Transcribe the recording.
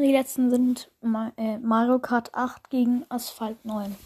Die letzten sind äh, Mario Kart 8 gegen Asphalt 9.